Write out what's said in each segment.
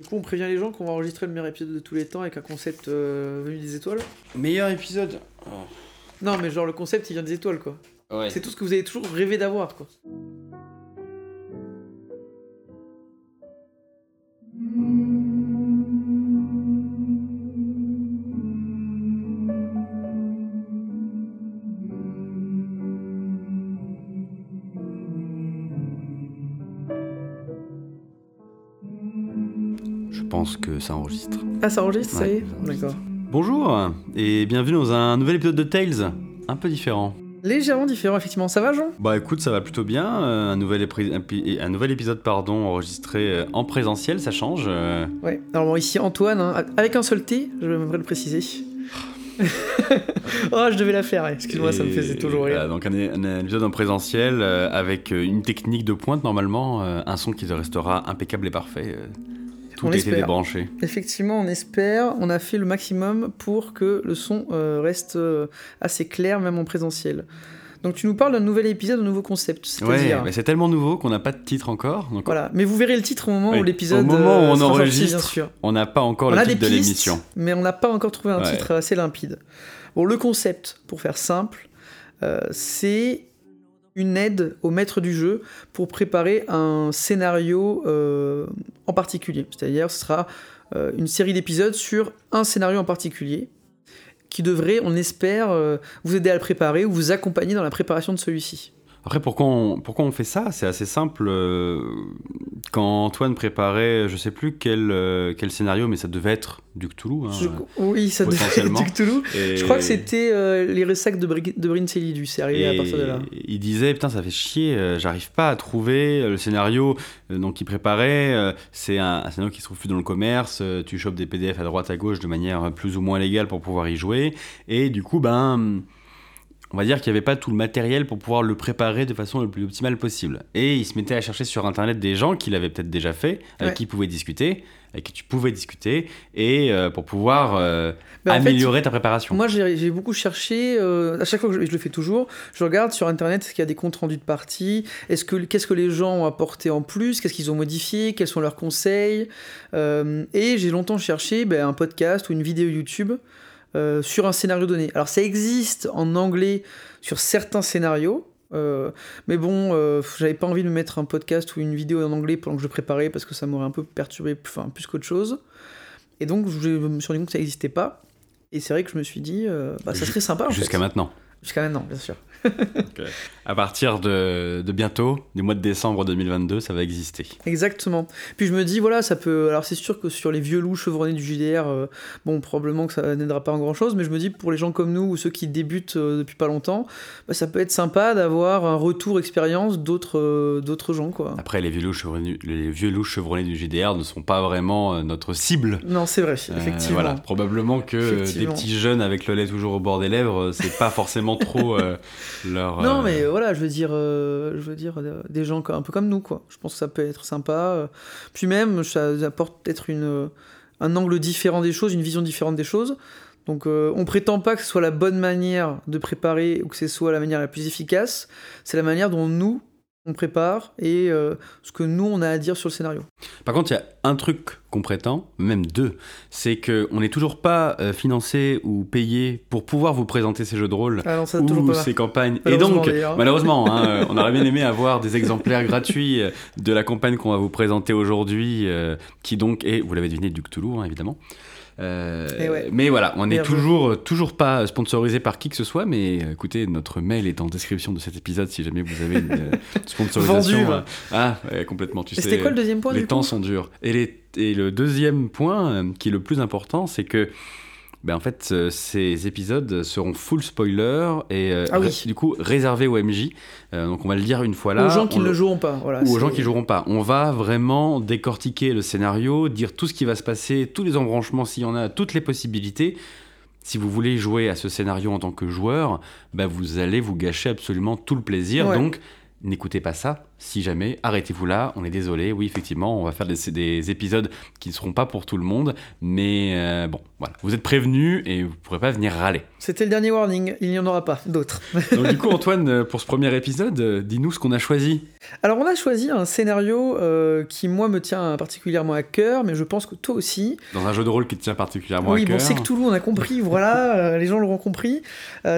Du coup, on prévient les gens qu'on va enregistrer le meilleur épisode de tous les temps avec un concept euh, venu des étoiles. Meilleur épisode Non, mais genre le concept il vient des étoiles quoi. Ouais. C'est tout ce que vous avez toujours rêvé d'avoir quoi. Pense que ça enregistre. Ah, ça enregistre, ça y est. D'accord. Bonjour et bienvenue dans un nouvel épisode de Tales. Un peu différent. Légèrement différent, effectivement. Ça va, Jean? Bah écoute, ça va plutôt bien. euh, un, nouvel épri- un pi- un nouvel épisode pardon, enregistré euh, en présentiel, ça change. euh. Ouais. Alors, bon, ici Antoine, hein, avec un seul T, je devrais le préciser. oh, je devais la faire, excuse-moi, ça me faisait toujours voilà, rire. donc un, un épisode en présentiel euh, avec une technique de pointe normalement, euh, un son qui restera impeccable et parfait. Tout On a été espère. débranché. Effectivement, on espère, on a fait le maximum pour que le son euh, reste euh, assez clair, même en présentiel. Donc, tu nous parles d'un nouvel épisode, d'un nouveau concept, Ouais, c'est-à-dire. mais c'est tellement nouveau qu'on n'a pas de titre encore. Donc Voilà, mais vous verrez le titre au moment Oui, où l'épisode au moment où euh, on sera sorti, enregistre, bien sûr. on n'a pas encore On le a des titre de l'émission. mais on n'a pas encore trouvé un Ouais. titre assez limpide. Bon, le concept, pour faire simple, euh, c'est une aide au maître du jeu pour préparer un scénario euh, en particulier. C'est-à-dire, ce sera euh, une série d'épisodes sur un scénario en particulier qui devrait, on espère, euh, vous aider à le préparer ou vous accompagner dans la préparation de celui-ci. Après, pourquoi on, pourquoi on fait ça? C'est assez simple. euh, Quand Antoine préparait, je sais plus quel, euh, quel scénario, mais ça devait être du Cthulhu. hein. Je- oui, ça devait être du Cthulhu. Et- Je crois que c'était euh, les ressacs de, Bri- de Brincellidu, c'est arrivé à partir de là. il disait putain ça fait chier, j'arrive pas à trouver le scénario donc il préparait. c'est un, un scénario qui se trouve plus dans le commerce. tu chopes des PDF à droite à gauche de manière plus ou moins légale pour pouvoir y jouer. Et du coup ben on va dire qu'il n'y avait pas tout le matériel pour pouvoir le préparer de façon le plus optimale possible. Et il se mettait à chercher sur internet des gens qui l'avaient peut-être déjà fait, avec Ouais. qui il pouvait discuter, avec qui tu pouvais discuter, et euh, pour pouvoir euh, fait, améliorer ta préparation. Moi, j'ai beaucoup cherché. euh, à chaque fois que je, je le fais toujours, je regarde sur internet est-ce qu'il y a des comptes rendus de parties. Est-ce que qu'est-ce que les gens ont apporté en plus? Qu'est-ce qu'ils ont modifié? Quels sont leurs conseils? Et j'ai longtemps cherché ben, un podcast ou une vidéo YouTube euh, sur un scénario donné. Alors, ça existe en anglais sur certains scénarios. euh, mais bon, euh, j'avais pas envie de me mettre un podcast ou une vidéo en anglais pendant que je préparais parce que ça m'aurait un peu perturbé, enfin plus qu'autre chose. Et donc, je me suis rendu compte que ça n'existait pas. Et c'est vrai que je me suis dit, euh, bah, ça serait sympa. Jusqu'à maintenant. Jusqu'à maintenant, bien sûr. À partir de, de bientôt, du mois de décembre 2022, ça va exister. Exactement. Puis je me dis, voilà, ça peut. Alors c'est sûr que sur les vieux loups chevronnés du JDR, euh, bon, probablement que ça n'aidera pas en grand chose, mais je me dis, pour les gens comme nous ou ceux qui débutent euh, depuis pas longtemps, bah, ça peut être sympa d'avoir un retour expérience d'autres euh, d'autres gens, quoi. Après, les vieux loups chevronnés, les vieux loups chevronnés du GDR ne sont pas vraiment notre cible. Non, c'est vrai, effectivement. voilà, probablement que des petits jeunes avec le lait toujours au bord des lèvres, c'est pas forcément trop euh, leur. Non, euh, mais voilà, je veux dire, euh, je veux dire des gens un peu comme nous, quoi. Je pense que ça peut être sympa. Puis même, ça apporte peut-être une, un angle différent des choses, une vision différente des choses. Donc, euh, on prétend pas que ce soit la bonne manière de préparer ou que ce soit la manière la plus efficace. C'est la manière dont nous on prépare et euh, ce que nous on a à dire sur le scénario. Par contre, il y a un truc qu'on prétend, même deux, c'est qu'on n'est toujours pas euh, financé ou payé pour pouvoir vous présenter ces jeux de rôle. Ah non, ça toujours ou pas. ces campagnes. Et donc, malheureusement, hein, on aurait bien aimé avoir des exemplaires gratuits euh, de la campagne qu'on va vous présenter aujourd'hui, euh, qui donc est, vous l'avez deviné, du Cthulhu, hein, évidemment. Euh, ouais. Mais voilà, on n'est Bien joué. toujours, toujours pas sponsorisé par qui que ce soit, mais euh, écoutez, notre mail est en description de cet épisode si jamais vous avez une euh, sponsorisation. Vendu, euh, ah, complètement, tu sais. c'était quoi le deuxième point Les du temps coup? sont durs. Et, les- et le deuxième point, euh, qui est le plus important, c'est que ben en fait, euh, ces épisodes seront full spoiler et euh, Ah oui. du coup réservés aux MJ. Euh, donc on va le dire une fois là. Aux gens qui ne le- joueront pas. Voilà, ou aux gens qui joueront pas. On va vraiment décortiquer le scénario, dire tout ce qui va se passer, tous les embranchements s'il y en a, toutes les possibilités. Si vous voulez jouer à ce scénario en tant que joueur, ben vous allez vous gâcher absolument tout le plaisir. Ouais. Donc n'écoutez pas ça, si jamais, arrêtez-vous là, on est désolé, oui effectivement, on va faire des, des épisodes qui ne seront pas pour tout le monde, mais euh, bon, voilà, vous êtes prévenus et vous ne pourrez pas venir râler. C'était le dernier warning, il n'y en aura pas d'autres. Donc du coup Antoine, pour ce premier épisode, euh, dis-nous ce qu'on a choisi. Alors on a choisi un scénario euh, qui moi me tient particulièrement à cœur, mais je pense que toi aussi. Dans un jeu de rôle qui te tient particulièrement à cœur. Oui, bon c'est que le monde a compris, voilà, les gens l'auront compris.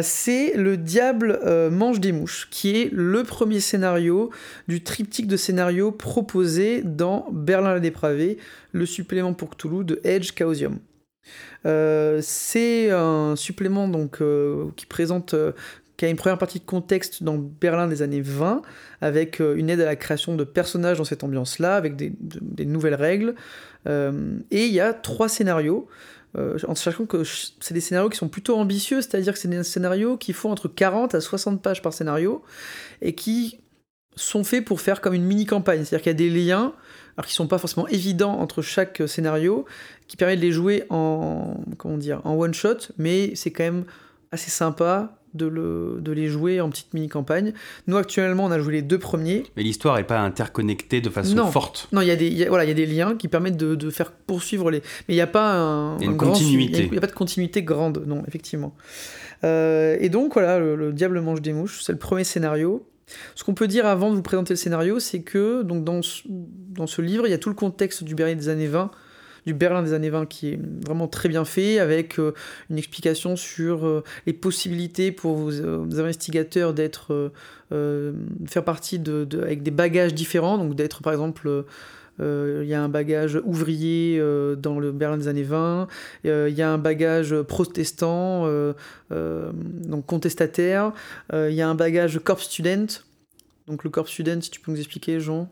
c'est Le Diable mange des mouches, qui est le premier scénario du triptyque de scénarios proposé dans Berlin la dépravée, le supplément pour Cthulhu de Edge Chaosium. Euh, c'est un supplément donc euh, qui présente euh, qui a une première partie de contexte dans Berlin des années 20, avec une aide à la création de personnages dans cette ambiance-là, avec des, des, nouvelles règles. et il y a trois scénarios. en sachant que c'est des scénarios qui sont plutôt ambitieux, c'est-à-dire que c'est des scénarios qui font entre 40 à 60 pages par scénario, et qui sont faits pour faire comme une mini-campagne. C'est-à-dire qu'il y a des liens, alors qui sont pas forcément évidents entre chaque scénario, qui permettent de les jouer en, comment dire, en one-shot, mais c'est quand même assez sympa de, le, de les jouer en petite mini-campagne. Nous, actuellement, on a joué les deux premiers. Mais l'histoire n'est pas interconnectée de façon forte. Non, il y, a des, voilà, y a des liens qui permettent de, de faire poursuivre les... Mais il n'y a pas un, une continuité. Il n'y a, pas de continuité grande, non, effectivement. Euh, et donc, voilà, le Diable mange des mouches, c'est le premier scénario. Ce qu'on peut dire avant de vous présenter le scénario, c'est que donc dans, ce, dans ce livre, il y a tout le contexte du Berlin des années 20, du Berlin des années 20 qui est vraiment très bien fait, avec euh, une explication sur euh, les possibilités pour vos, euh, investigateurs d'être, faire partie de, avec des bagages différents, donc d'être par exemple il y a un bagage ouvrier dans le Berlin des années 20, il y a un bagage protestant, donc contestataire, il y a un bagage corps student. Donc le corps student, si tu peux nous expliquer, Jean?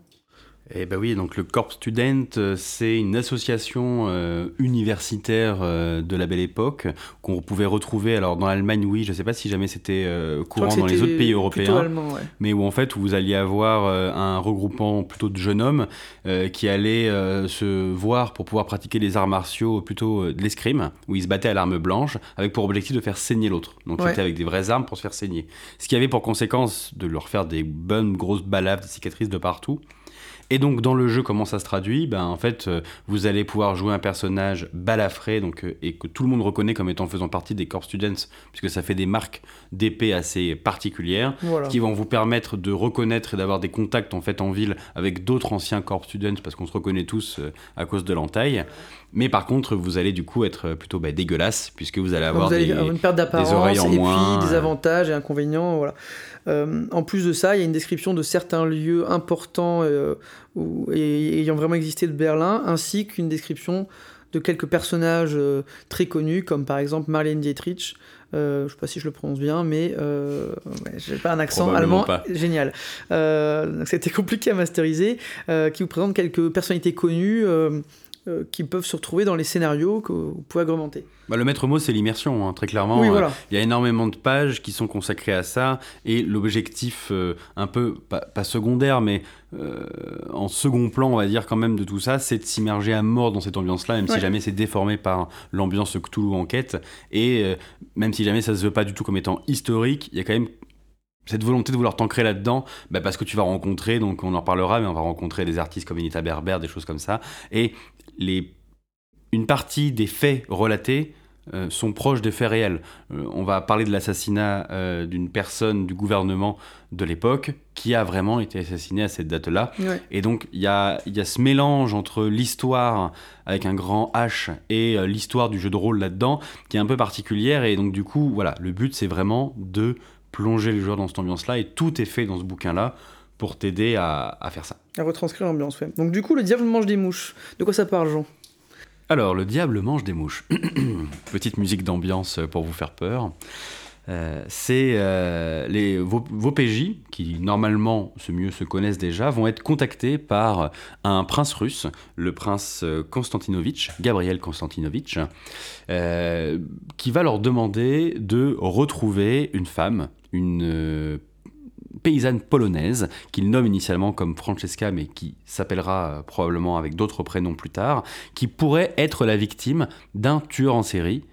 Eh ben oui, donc le Corps Student, euh, c'est une association euh, universitaire euh, de la Belle Époque qu'on pouvait retrouver. Alors dans l'Allemagne, oui, je ne sais pas si jamais c'était courant dans les autres pays européens, mais où en fait vous alliez avoir un regroupement plutôt de jeunes hommes qui allaient se voir pour pouvoir pratiquer les arts martiaux, plutôt de l'escrime, où ils se battaient à l'arme blanche, avec pour objectif de faire saigner l'autre. Donc c'était avec des vraies armes pour se faire saigner. Ce qui avait pour conséquence de leur faire des bonnes grosses balades, des cicatrices de partout. Et donc dans le jeu, comment ça se traduit? Ben, En fait, euh, vous allez pouvoir jouer un personnage balafré donc, euh, et que tout le monde reconnaît comme étant faisant partie des Corps Students, puisque ça fait des marques d'épée assez particulières, qui vont vous permettre de reconnaître et d'avoir des contacts en fait en ville avec d'autres anciens Corps Students, parce qu'on se reconnaît tous euh, à cause de l'entaille. Mais par contre, vous allez du coup être plutôt bah, dégueulasse, puisque vous allez avoir, des, une perte d'apparence, oreilles en et moins. puis des avantages et inconvénients. Voilà. Euh, en plus de ça, il y a une description de certains lieux importants euh, et, ayant vraiment existé de Berlin, ainsi qu'une description de quelques personnages euh, très connus, comme par exemple Marlène Dietrich. je ne sais pas si je le prononce bien, mais j'ai pas un accent allemand génial. C'était compliqué à masteriser, qui vous présente quelques personnalités connues euh, qui peuvent se retrouver dans les scénarios que vous pouvez agrémenter. Bah, le maître mot, c'est l'immersion, hein, très clairement. Oui, voilà. Il y a énormément de pages qui sont consacrées à ça, et l'objectif euh, un peu, pas, secondaire, mais euh, en second plan, on va dire quand même, de tout ça, c'est de s'immerger à mort dans cette ambiance-là, même si jamais c'est déformé par l'ambiance Cthulhu enquête, et même si jamais ça se veut pas du tout comme étant historique, il y a quand même cette volonté de vouloir t'ancrer là-dedans, bah parce que tu vas rencontrer, donc on en parlera, mais on va rencontrer des artistes comme Anita Berber, des choses comme ça, et les, une partie des faits relatés euh, sont proches des faits réels. Euh, on va parler de l'assassinat euh, d'une personne du gouvernement de l'époque qui a vraiment été assassinée à cette date-là. Et donc il y a, y a, ce mélange entre l'histoire avec un grand H et l'histoire du jeu de rôle là-dedans qui est un peu particulière. Et donc du coup, voilà, le but c'est vraiment de plonger les joueurs dans cette ambiance-là et tout est fait dans ce bouquin-là pour t'aider à, faire ça. À retranscrire l'ambiance, ouais. Donc du coup, le diable mange des mouches. De quoi ça parle, Jean? Alors, le diable mange des mouches. Petite musique d'ambiance pour vous faire peur. Euh, c'est euh, les, vos, PJ, qui normalement ce mieux se connaissent déjà, vont être contactés par un prince russe, le prince Konstantinovitch, Gabriel Konstantinovitch, euh, qui va leur demander de retrouver une femme, une paysanne polonaise qu'il nomme initialement comme Francesca mais qui s'appellera euh, probablement avec d'autres prénoms plus tard, qui pourrait être la victime d'un tueur en série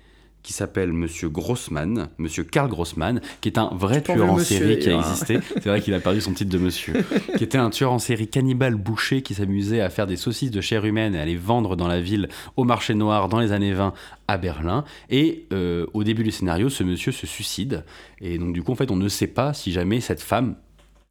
qui s'appelle Monsieur Grossman, Monsieur Karl Grossman, qui est un vrai tueur en série qui a existé. C'est vrai qu'il a perdu son titre de monsieur. qui était un tueur en série cannibale boucher qui s'amusait à faire des saucisses de chair humaine et à les vendre dans la ville au marché noir dans les années 20 à Berlin. Et euh, au début du scénario, ce monsieur se suicide. Et donc, du coup, en fait, on ne sait pas si jamais cette femme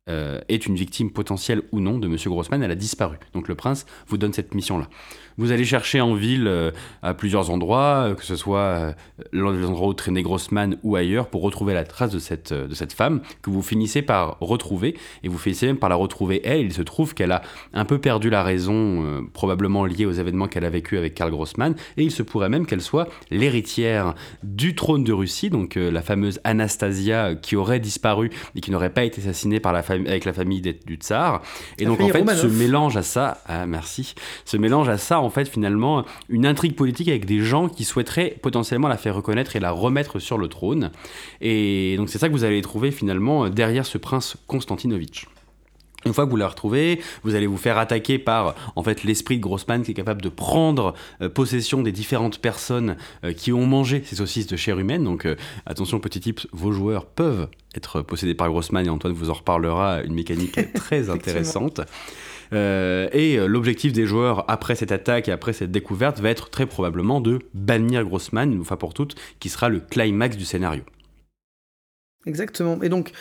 euh, est une victime potentielle ou non de Monsieur Grossman. Elle a disparu. Donc, le prince vous donne cette mission-là. Vous allez chercher en ville euh, à plusieurs endroits, euh, que ce soit euh, les endroits où traînait Grossman ou ailleurs, pour retrouver la trace de cette, de cette femme que vous finissez par retrouver. Et vous finissez même par la retrouver elle. Il se trouve qu'elle a un peu perdu la raison, probablement liée aux événements qu'elle a vécu avec Karl Grossman. Et il se pourrait même qu'elle soit l'héritière du trône de Russie, donc la fameuse Anastasia qui aurait disparu et qui n'aurait pas été assassinée par la avec la famille du tsar. Et donc en fait, ce mélange à ça, ah, merci, ce mélange à ça en fait finalement une intrigue politique avec des gens qui souhaiteraient potentiellement la faire reconnaître et la remettre sur le trône. Et donc c'est ça que vous allez trouver finalement derrière ce prince Konstantinovitch. Une fois que vous la retrouvez, vous allez vous faire attaquer par en fait l'esprit de Grossman qui est capable de prendre euh, possession des différentes personnes euh, qui ont mangé ces saucisses de chair humaine. Donc euh, attention petit tips, vos joueurs peuvent être possédés par Grossman et Antoine vous en reparlera une mécanique très intéressante. Euh, et euh, l'objectif des joueurs après cette attaque et après cette découverte va être très probablement de bannir Grossman une fois pour toutes, qui sera le climax du scénario. Exactement. Et donc,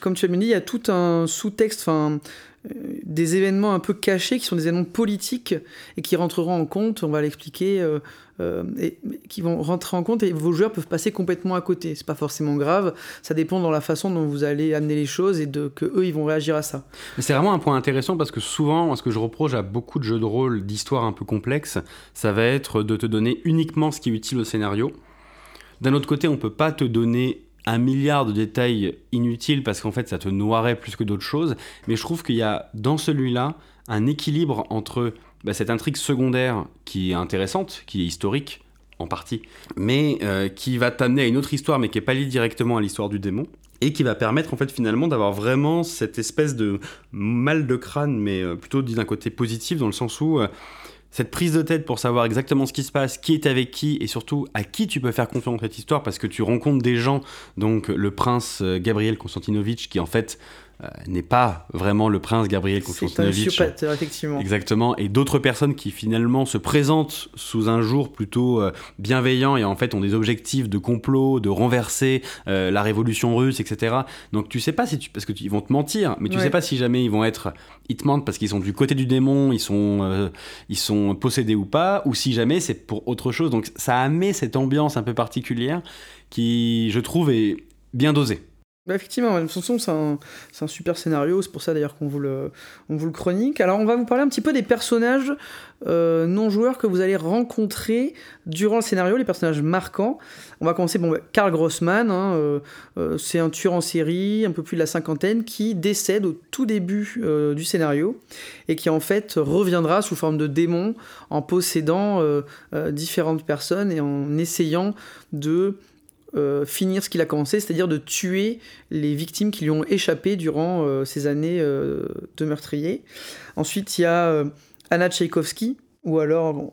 comme tu as dit, il y a tout un sous-texte, enfin, euh, des événements un peu cachés qui sont des événements politiques et qui rentreront en compte, on va l'expliquer, euh, et, qui vont rentrer en compte et vos joueurs peuvent passer complètement à côté. C'est pas forcément grave, ça dépend dans la façon dont vous allez amener les choses et de que eux ils vont réagir à ça. C'est vraiment un point intéressant parce que souvent, ce que je reproche à beaucoup de jeux de rôle d'histoire un peu complexes, ça va être de te donner uniquement ce qui est utile au scénario. D'un autre côté, on peut pas te donner un milliard de détails inutiles parce qu'en fait ça te noirait plus que d'autres choses, mais je trouve qu'il y a dans celui-là un équilibre entre bah, cette intrigue secondaire qui est intéressante, qui est historique en partie, mais euh, qui va t'amener à une autre histoire, mais qui n'est pas liée directement à l'histoire du démon, et qui va permettre en fait finalement d'avoir vraiment cette espèce de mal de crâne, mais euh, plutôt d'un côté positif, dans le sens où euh, cette prise de tête pour savoir exactement ce qui se passe, qui est avec qui, et surtout à qui tu peux faire confiance dans cette histoire, parce que tu rencontres des gens, donc le prince Gabriel Konstantinovitch, qui en fait n'est pas vraiment le prince Gabriel Konstantinovitch. C'est un effectivement. Exactement. Et d'autres personnes qui finalement se présentent sous un jour plutôt euh, bienveillant et en fait ont des objectifs de complot, de renverser euh, la révolution russe, etc. Donc tu sais pas si tu... parce que ils vont te mentir, mais tu sais pas si jamais ils vont être... Ils te mentent parce qu'ils sont du côté du démon, ils sont, ils sont possédés ou pas, ou si jamais c'est pour autre chose. Donc ça a mis cette ambiance un peu particulière qui, je trouve, est bien dosée. Bah effectivement, de toute façon, c'est un, super scénario, c'est pour ça d'ailleurs qu'on vous, le, on vous le chronique. Alors, on va vous parler un petit peu des personnages euh, non-joueurs que vous allez rencontrer durant le scénario, les personnages marquants. On va commencer, bon, bah, Karl Grossman, hein, euh, euh, c'est un tueur en série, un peu plus de la cinquantaine, qui décède au tout début du scénario et qui en fait reviendra sous forme de démon en possédant différentes personnes et en essayant de euh, finir ce qu'il a commencé, c'est-à-dire de tuer les victimes qui lui ont échappé durant euh, ces années euh, de meurtrier. Ensuite, il y a Anna Tchaïkovski, ou alors,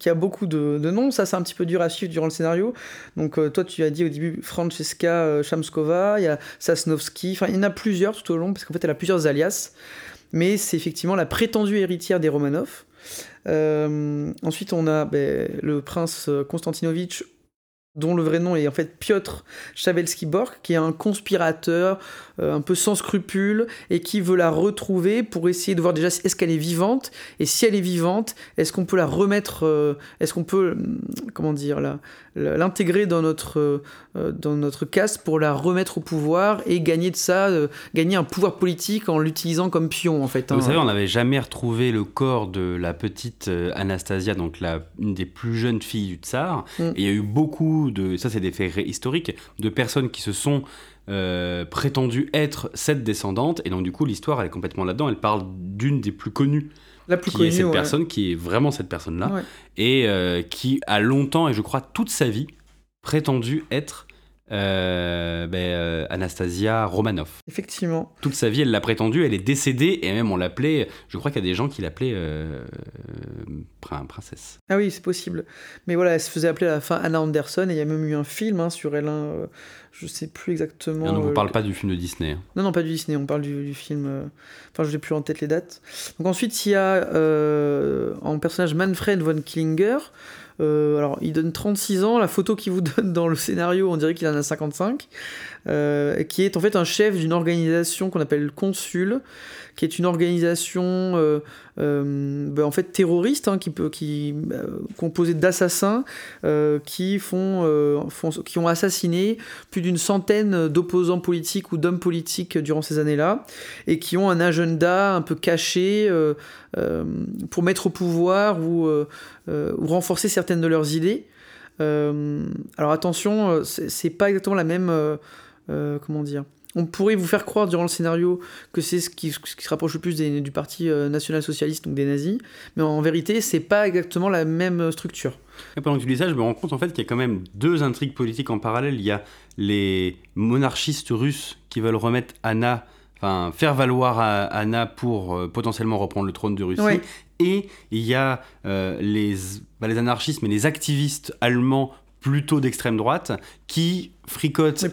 qui a beaucoup de, noms, ça c'est un petit peu dur à suivre durant le scénario. Donc toi tu as dit au début Francesca Chamskova, il y a Sasnovski, enfin il y en a plusieurs tout au long, parce qu'en fait elle a plusieurs alias, mais c'est effectivement la prétendue héritière des Romanov. ensuite on a ben, le prince Konstantinovitch dont le vrai nom est en fait Piotr Chavelsky-Bork, qui est un conspirateur euh, un peu sans scrupules et qui veut la retrouver pour essayer de voir déjà est-ce qu'elle est vivante et si elle est vivante, est-ce qu'on peut la remettre, euh, est-ce qu'on peut, hum, comment dire, l'intégrer dans notre euh, dans notre caste pour la remettre au pouvoir et gagner de ça, gagner un pouvoir politique en l'utilisant comme pion en fait. Vous hein. savez, on n'avait jamais retrouvé le corps de la petite Anastasia, donc la une des plus jeunes filles du tsar. Mm. il y a eu beaucoup de, ça c'est des faits historiques, de personnes qui se sont euh, prétendu être cette descendante. Et donc, du coup, l'histoire, elle est complètement là-dedans. Elle parle d'une des plus connues. La plus qui connue, est cette personne, qui est vraiment cette personne-là. Et euh, qui a longtemps, et je crois toute sa vie, prétendu être euh, ben, euh, Anastasia Romanoff. Effectivement. Toute sa vie, elle l'a prétendu, elle est décédée, et même on l'appelait, je crois qu'il y a des gens qui l'appelaient euh, prin- princesse. Ah oui, c'est possible. Mais voilà, elle se faisait appeler à la fin Anna Anderson et il y a même eu un film hein, sur elle. hein, je sais plus exactement. Et on ne vous parle pas du film de Disney. hein. Non, non, pas du Disney, on parle du, du film. Enfin, je n'ai plus en tête les dates. Donc ensuite, il y a en personnage Manfred von Killinger. Euh, alors, il donne 36 ans. La photo qu'il vous donne dans le scénario, on dirait qu'il en a 55. euh, qui est en fait un chef d'une organisation qu'on appelle le Consul, qui est une organisation euh, euh, ben, en fait terroriste, hein, qui peut, qui euh, composée d'assassins qui font, qui ont assassiné plus d'une centaine d'opposants politiques ou d'hommes politiques durant ces années-là, et qui ont un agenda un peu caché pour mettre au pouvoir ou, ou renforcer certaines de leurs idées. Euh, alors attention, c'est pas exactement la même. euh, comment dire on pourrait vous faire croire durant le scénario que c'est ce qui, ce qui se rapproche le plus des- du parti euh, national-socialiste, donc des nazis, mais en vérité, c'est pas exactement la même structure. Et pendant que tu dis ça, je me rends compte en fait qu'il y a quand même deux intrigues politiques en parallèle. Il y a les monarchistes russes qui veulent remettre Anna, enfin faire valoir à- Anna pour euh, potentiellement reprendre le trône de Russie. Ouais. Et il y a euh, les, les anarchistes, mais les activistes allemands plutôt d'extrême droite qui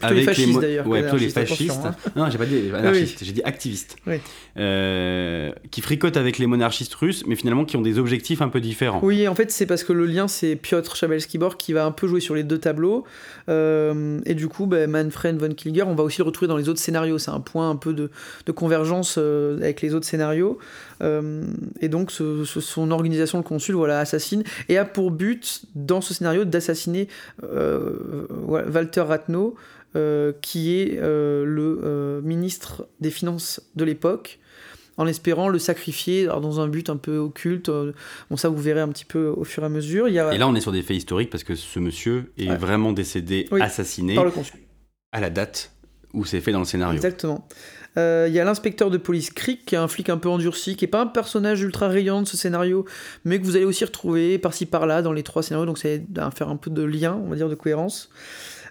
Mais les avec fascistes, d'ailleurs, Ouais, plutôt les les fascistes. attention, Non, j'ai pas dit anarchistes, j'ai dit activistes. Oui. Euh, qui fricotent avec les monarchistes russes, mais finalement qui ont des objectifs un peu différents. Oui, en fait, c'est parce que le lien, c'est Piotr Chabelski-Borg qui va un peu jouer sur les deux tableaux. Euh, et du coup, ben, Manfred von Kilger, on va aussi le retrouver dans les autres scénarios. C'est un point un peu de, de convergence euh, avec les autres scénarios. Et donc, ce- ce- son organisation, le consul, voilà, assassine et a pour but, dans ce scénario, d'assassiner Walter Rathenau, euh, qui est euh, le euh, ministre des Finances de l'époque, en espérant le sacrifier alors, dans un but un peu occulte. Bon, ça, vous verrez un petit peu au fur et à mesure. Il y a Et là, on est sur des faits historiques parce que ce monsieur est Ouais. vraiment décédé, Oui. assassiné, par le consul. à la date où c'est fait dans le scénario. Exactement. Euh, Il y a l'inspecteur de police Crick, qui est un flic un peu endurci, qui est pas un personnage ultra rayant de ce scénario, mais que vous allez aussi retrouver par-ci par-là dans les trois scénarios, donc ça va faire un peu de lien, on va dire, de cohérence.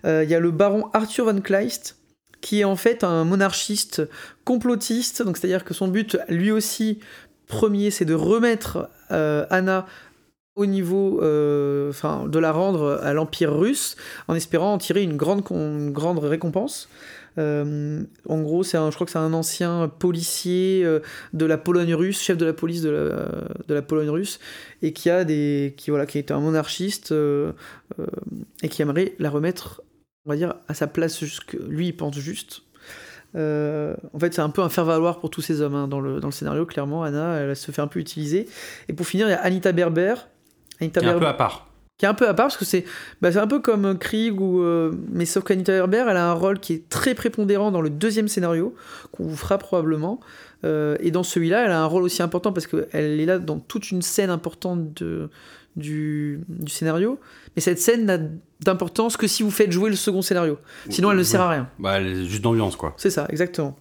Euh, Il y a le baron Arthur von Kleist, qui est en fait un monarchiste complotiste, donc c'est-à-dire que son but, lui aussi, premier, c'est de remettre euh, Anna au niveau, euh, enfin, de la rendre à l'Empire russe, en espérant en tirer une grande, une grande récompense. En gros, c'est je crois que c'est un ancien policier de la Pologne russe, chef de la police de la, de la Pologne russe, et qui a des, qui voilà, qui est un monarchiste et qui aimerait la remettre, on va dire, à sa place, lui il pense juste. Euh, en fait, c'est un peu un faire-valoir pour tous ces hommes hein, dans, le, dans le scénario. Clairement, Anna, elle se fait un peu utiliser. Et pour finir, il y a Anita Berber. Anita Qui est un Berber- peu à part. qui est un peu à part parce que c'est bah, un peu comme Krieg ou euh, mais sauf qu'Anita Herber elle a un rôle qui est très prépondérant dans le deuxième scénario qu'on vous fera probablement Euh, et dans celui-là elle a un rôle aussi important parce qu'elle est là dans toute une scène importante de, du, du scénario mais cette scène n'a d'importance que si vous faites jouer le second scénario sinon elle ne sert à rien Bah, elle est juste d'ambiance, quoi. c'est ça, exactement.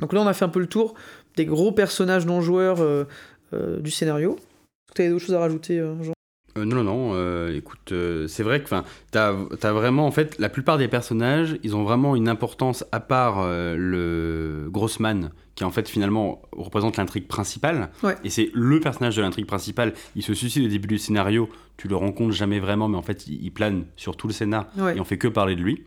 Donc là, on a fait un peu le tour des gros personnages non joueurs euh, euh, du scénario. Est-ce que tu avais d'autres choses à rajouter, euh, Jean? Non, non, non. écoute, c'est vrai que t'as as vraiment, en fait, la plupart des personnages, ils ont vraiment une importance à part le Grossman, qui en fait finalement représente l'intrigue principale. Ouais. Et c'est le personnage de l'intrigue principale. Il se suicide au début du scénario. Tu le rencontres jamais vraiment, mais en fait, il, plane sur tout le scénar Ouais. et on fait que parler de lui.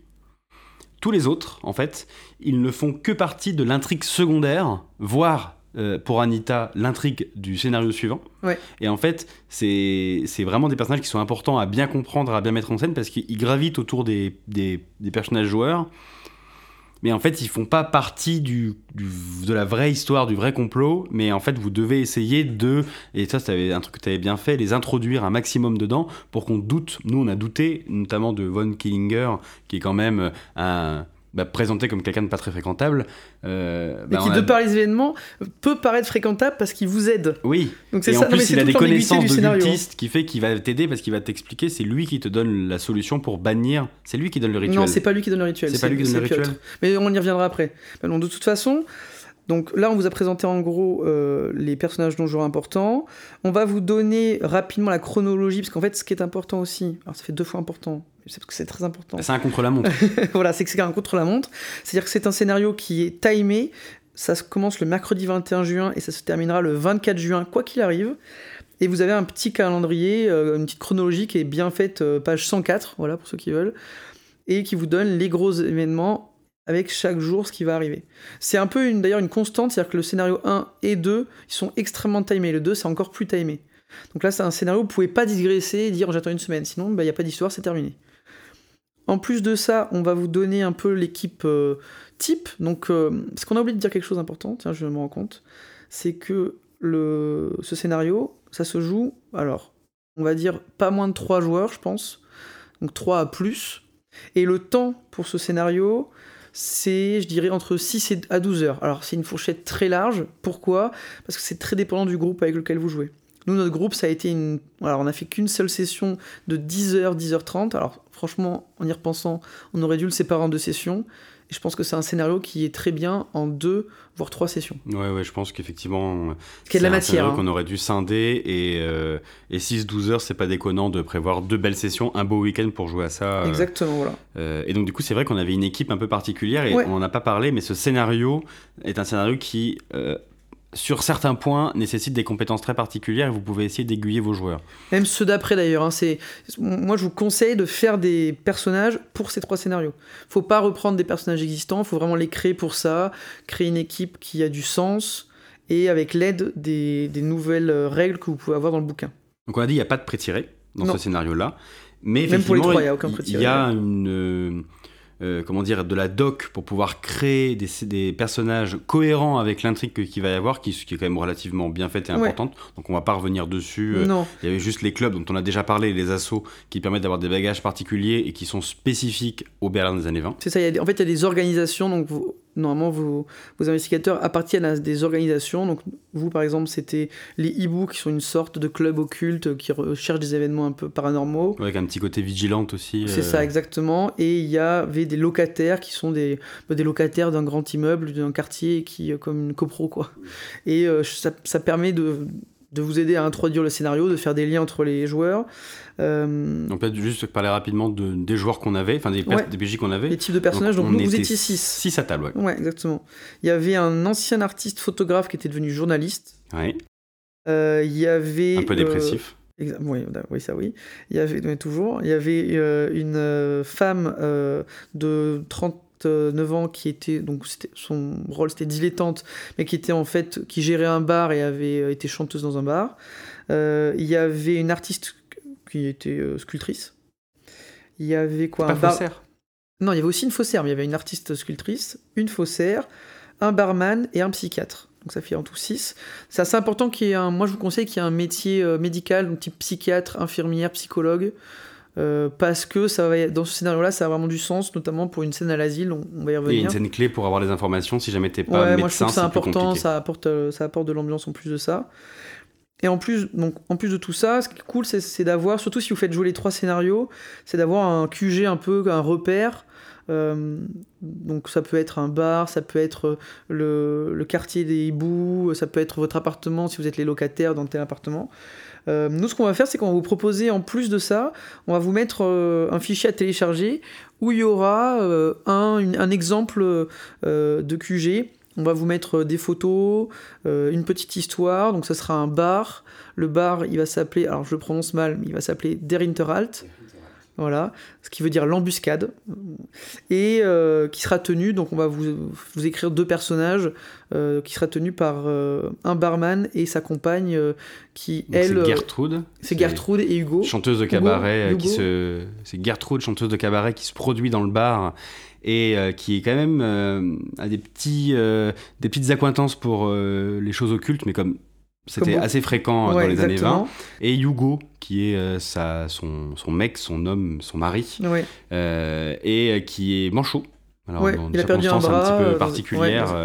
Tous les autres, en fait, ils ne font que partie de l'intrigue secondaire, voire euh, pour Anita, l'intrigue du scénario suivant. Ouais. Et en fait, c'est c'est vraiment des personnages qui sont importants à bien comprendre, à bien mettre en scène, parce qu'ils gravitent autour des, des, des personnages joueurs. Mais en fait, ils font pas partie du, du- de la vraie histoire, du vrai complot. Mais en fait, vous devez essayer de, et ça, c'était un truc que tu avais bien fait, les introduire un maximum dedans pour qu'on doute. Nous, on a douté, notamment de Von Killinger, qui est quand même un, bah, présenté comme quelqu'un de pas très fréquentable. Euh, Mais bah, qui, on a- de par les événements, peut paraître fréquentable parce qu'il vous aide. Oui, Donc c'est et ça, en non, mais plus, il a des connaissances scénario. d'occultiste qui fait qu'il va t'aider parce qu'il va t'expliquer. C'est lui qui te donne la solution pour bannir. C'est lui qui donne le rituel. Non, c'est pas lui qui donne le rituel. C'est pas lui qui donne le rituel. Mais on y reviendra après. Ben non, de toute façon, Donc là, on vous a présenté en gros euh, les personnages non joueurs importants. On va vous donner rapidement la chronologie, parce qu'en fait, ce qui est important aussi, alors ça fait deux fois important, c'est parce que c'est très important. C'est un contre-la-montre. voilà, c'est que c'est un contre-la-montre. C'est-à-dire que c'est un scénario qui est timé. Ça commence le mercredi 21 juin et ça se terminera le 24 juin, quoi qu'il arrive. Et vous avez un petit calendrier, euh, une petite chronologie qui est bien faite, euh, page 104, voilà, pour ceux qui veulent, et qui vous donne les gros événements avec chaque jour ce qui va arriver. C'est un peu d'ailleurs une constante, c'est-à-dire que le scénario 1 et 2, ils sont extrêmement timés. Le 2, c'est encore plus timé. Donc là, c'est un scénario où vous pouvez pas digresser et dire j'attends une semaine, sinon bah, il n'y a pas d'histoire, c'est terminé. En plus de ça, on va vous donner un peu l'équipe euh, type. Donc, ce qu'on a oublié de dire quelque chose d'important, tiens, je me rends compte, c'est que le, ce scénario, ça se joue, alors, on va dire pas moins de 3 joueurs, je pense. Donc 3 à plus. Et le temps pour ce scénario, c'est, je dirais, entre 6 et à 12 heures. Alors, c'est une fourchette très large. Pourquoi? Parce que c'est très dépendant du groupe avec lequel vous jouez. Nous, notre groupe, ça a été une. Alors, on a fait qu'une seule session de 10h, 10h30. Alors, franchement, en y repensant, on aurait dû le séparer en deux sessions je pense que c'est un scénario qui est très bien en deux, voire trois sessions. Ouais, ouais, je pense qu'effectivement. C'est de la matière. Hein. qu'on aurait dû scinder et, euh, et 6-12 heures, c'est pas déconnant de prévoir deux belles sessions, un beau week-end pour jouer à ça. Euh, Exactement, voilà. Euh, et donc, du coup, c'est vrai qu'on avait une équipe un peu particulière et on n'en a pas parlé, mais ce scénario est un scénario qui sur certains points, nécessite des compétences très particulières et vous pouvez essayer d'aiguiller vos joueurs. Même ceux d'après d'ailleurs. Hein, moi, je vous conseille de faire des personnages pour ces trois scénarios. Faut pas reprendre des personnages existants, faut vraiment les créer pour ça, créer une équipe qui a du sens et avec l'aide des, nouvelles règles que vous pouvez avoir dans le bouquin. Donc on a dit il n'y a pas de pré-tiré dans ce scénario-là. Mais Même pour les trois, il n'y a aucun pré-tiré. Il y a une euh, comment dire, de la doc pour pouvoir créer des, des personnages cohérents avec l'intrigue qu'il va y avoir, qui, qui, est quand même relativement bien faite et importante. Donc on va pas revenir dessus. Euh, il y avait juste les clubs dont on a déjà parlé, les assos, qui permettent d'avoir des bagages particuliers et qui sont spécifiques au Berlin des années 20. C'est ça, en fait il y a des organisations, donc vous, normalement vos, vos, investigateurs appartiennent à des organisations. Donc vous par exemple c'était les hiboux qui sont une sorte de club occulte qui recherche des événements un peu paranormaux. Avec un petit côté vigilante aussi. C'est ça exactement. Et il y avait des locataires qui sont des, bah, des locataires d'un grand immeuble, d'un quartier qui comme une copro quoi. Et euh, ça, ça, permet de, de vous aider à introduire le scénario, de faire des liens entre les joueurs. Euh... Donc peut-être juste parler rapidement de, des joueurs qu'on avait, enfin des, des PJ qu'on avait. Les types de personnages, donc, nous vous étiez 6. 6 à table, ouais. Ouais, exactement. Il y avait un ancien artiste photographe qui était devenu journaliste. Ouais. Euh, il y avait... Un peu dépressif. Euh... Oui, oui, ça oui. Il y avait toujours. Il y avait euh, une femme euh, de 30 9 ans qui était donc son rôle c'était dilettante mais qui était en fait qui gérait un bar et avait euh, été chanteuse dans un bar euh, il y avait une artiste qui était euh, sculptrice il y avait quoi un faussaire non il y avait aussi une faussaire mais il y avait une artiste sculptrice une faussaire un barman et un psychiatre donc ça fait en tout 6. C'est assez important qu'il y ait un. Moi je vous conseille qu'il y ait un métier médical, donc type psychiatre, infirmière, psychologue. Euh, parce que ça va, dans ce scénario-là, ça a vraiment du sens, notamment pour une scène à l'asile, on, va y revenir. A une scène clé pour avoir des informations si jamais t'es pas ouais, médecin. Moi, je trouve que c'est important, ça apporte, euh, ça apporte de l'ambiance en plus de ça. Et en plus, donc, en plus de tout ça, ce qui est cool, c'est d'avoir, surtout si vous faites jouer les trois scénarios, c'est d'avoir un QG un peu, un repère. Euh, donc ça peut être un bar, ça peut être le, le, quartier des hiboux, ça peut être votre appartement si vous êtes les locataires dans tel appartement. Euh, nous, ce qu'on va faire, c'est qu'on va vous proposer, en plus de ça, on va vous mettre euh, un fichier à télécharger où il y aura euh, un, un, exemple de QG. On va vous mettre des photos, une petite histoire. Donc, ça sera un bar. Le bar, il va s'appeler, alors je le prononce mal, mais il va s'appeler Der Interhalt voilà, ce qui veut dire l'embuscade, et euh, qui sera tenu, donc on va vous, vous écrire deux personnages, euh, qui sera tenu par euh, un barman et sa compagne, qui elle... C'est Gertrude. C'est Gertrude et Hugo. Chanteuse de cabaret, qui se... C'est Gertrude, chanteuse de cabaret, qui se produit dans le bar, et qui est quand même a des, petits, des petites accointances pour les choses occultes, mais comme c'était assez fréquent dans les années 20. Et Hugo, qui est euh, sa, son, son, mec, son homme, son mari, euh, et euh, qui est manchot. Alors, il a perdu un bras. un petit peu particulière.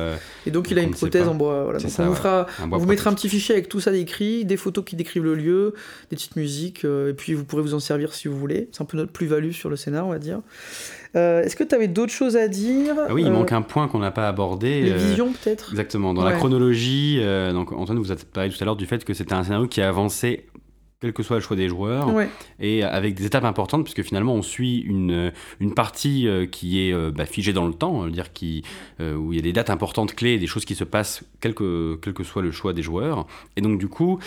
et donc, il a une prothèse en bois. Voilà. on vous, fera, on vous mettra un petit fichier avec tout ça décrit, des photos qui décrivent le lieu, des petites musiques, et puis vous pourrez vous en servir si vous voulez. C'est un peu notre plus-value sur le scénar, on va dire. Euh, est-ce que tu avais d'autres choses à dire ah Oui, il Euh, manque un point qu'on n'a pas abordé. Les euh, visions, peut-être? Exactement. Dans la chronologie, donc Antoine vous a parlé tout à l'heure du fait que c'était un scénario qui avançait quel que soit le choix des joueurs, Ouais. et avec des étapes importantes, puisque finalement on suit une, une partie euh, qui est euh, bah, figée dans le temps, euh, dire qui, euh, où il y a des dates importantes clés, des choses qui se passent, quel que, quel que soit le choix des joueurs. Et donc du coup,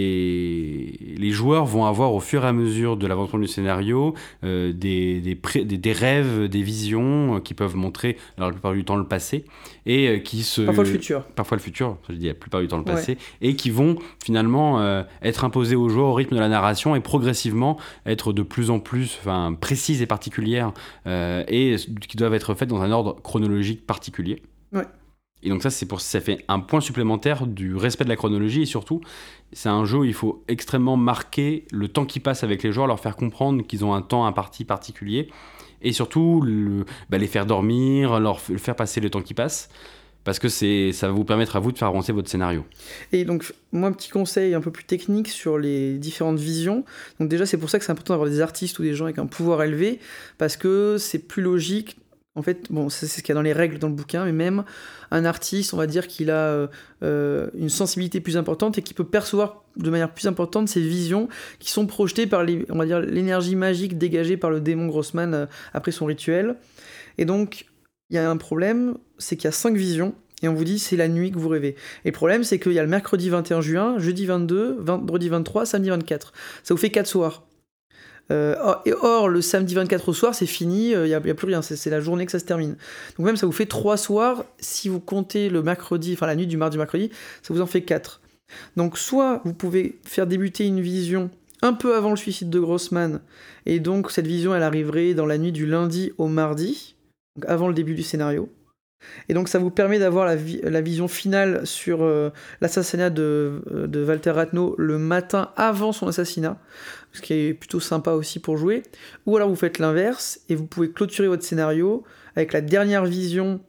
les, les joueurs vont avoir au fur et à mesure de l'avancement du scénario euh, des, des, pré- des, des rêves, des visions euh, qui peuvent montrer, alors la plupart du temps, le passé, et euh, qui se Parfois le futur. parfois le futur, je dis la plupart du temps le Ouais. passé, et qui vont finalement euh, être imposés aux joueurs au rythme de la narration et progressivement être de plus en plus enfin, précises et particulières euh, et qui doivent être faites dans un ordre chronologique particulier. Ouais. Et donc ça, c'est pour ça fait un point supplémentaire du respect de la chronologie et surtout, c'est un jeu où il faut extrêmement marquer le temps qui passe avec les joueurs, leur faire comprendre qu'ils ont un temps imparti particulier et surtout le- bah, les faire dormir, leur faire passer le temps qui passe parce que ça va vous permettre à vous de faire avancer votre scénario. Et donc, moi, un petit conseil un peu plus technique sur les différentes visions. Donc, déjà, c'est pour ça que c'est important d'avoir des artistes ou des gens avec un pouvoir élevé, parce que c'est plus logique. En fait, bon, c'est ce qu'il y a dans les règles dans le bouquin, mais même un artiste, on va dire qu'il a euh, euh, une sensibilité plus importante et qui peut percevoir de manière plus importante ces visions qui sont projetées par, on va dire, l'énergie magique dégagée par le démon Grossman euh, après son rituel. Et donc, il y a un problème, c'est qu'il y a cinq visions, et on vous dit c'est la nuit que vous rêvez. Et le problème, c'est qu'il y a le mercredi 21 juin, jeudi 22, vendredi 23, samedi 24. Ça vous fait 4 soirs. Euh, or, le samedi 24 au soir, c'est fini, il n'y a, plus rien, c'est la journée que ça se termine. Donc même, ça vous fait 3 soirs, si vous comptez le mercredi, enfin la nuit du mardi mercredi, ça vous en fait 4. Donc soit vous pouvez faire débuter une vision un peu avant le suicide de Grossman, et donc cette vision, elle arriverait dans la nuit du lundi au mardi, donc avant le début du scénario. Et donc ça vous permet d'avoir la, vi- la vision finale sur euh, l'assassinat de, euh, Walter Ratno le matin avant son assassinat, ce qui est plutôt sympa aussi pour jouer. Ou alors vous faites l'inverse et vous pouvez clôturer votre scénario avec la dernière vision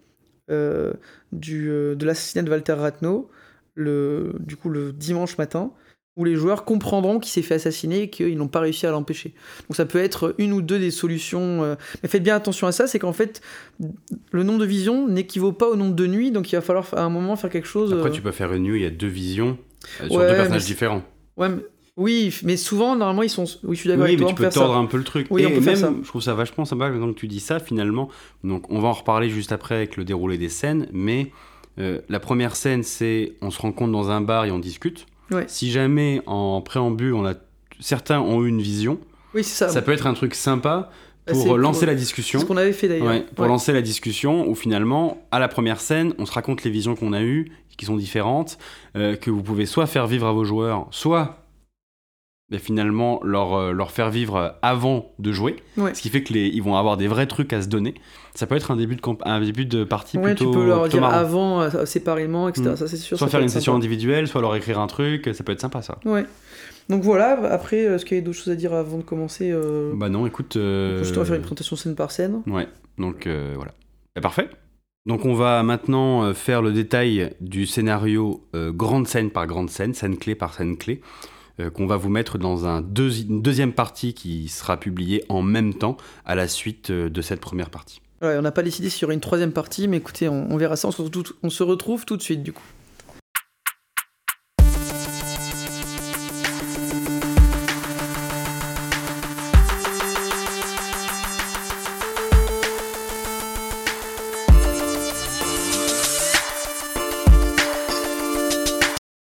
euh, du, de l'assassinat de Walter Ratno, le, du coup le dimanche matin, où les joueurs comprendront qu'il s'est fait assassiner et qu'ils n'ont pas réussi à l'empêcher. Donc ça peut être une ou deux des solutions. euh, Mais faites bien attention à ça, c'est qu'en fait, le nombre de visions n'équivaut pas au nombre de nuits, donc il va falloir à un moment faire quelque chose. Après, euh, tu peux faire une nuit, il y a deux visions euh, sur Ouais, deux personnages différents. Ouais, mais- Oui, mais souvent, normalement, ils sont. Oui, je suis d'accord Oui, avec mais toi, tu peux tordre ça. un peu le truc. Oui, et on peut faire même, ça. je trouve ça vachement sympa maintenant que tu dis ça, finalement. Donc, on va en reparler juste après avec le déroulé des scènes, mais euh, la première scène, c'est on se rencontre dans un bar et on discute. Ouais. Si jamais en préambule, on a certains ont eu une vision, Oui, ça. ça peut être un truc sympa Bah, pour lancer pour- la discussion. ce qu'on avait fait d'ailleurs. Ouais, pour Ouais. lancer la discussion où finalement, à la première scène, on se raconte les visions qu'on a eues, qui sont différentes, euh, que vous pouvez soit faire vivre à vos joueurs, soit ben, finalement leur, euh, leur faire vivre avant de jouer. Ouais. Ce qui fait qu'ils vont avoir des vrais trucs à se donner. Ça peut être un début de, un début de partie Ouais, plutôt, tu peux leur dire marrant. avant, euh, séparément, etc. Mm. Ça, c'est sûr. Soit faire une session individuelle, soit leur écrire un truc, ça peut être sympa ça. Ouais. Donc voilà, après, euh, est-ce qu'il y a d'autres choses à dire avant de commencer euh, Bah non, écoute... Euh, peut juste faire une présentation scène par scène. Ouais, donc voilà. Bah, parfait. Donc on va maintenant faire le détail du scénario grande scène par grande scène, scène clé par scène clé, qu'on va vous mettre dans un une deuxième partie qui sera publiée en même temps à la suite euh, de cette première partie. On n'a pas décidé s'il y aurait une troisième partie, mais écoutez, on, on verra ça. On se, retrouve, on se retrouve tout de suite du coup.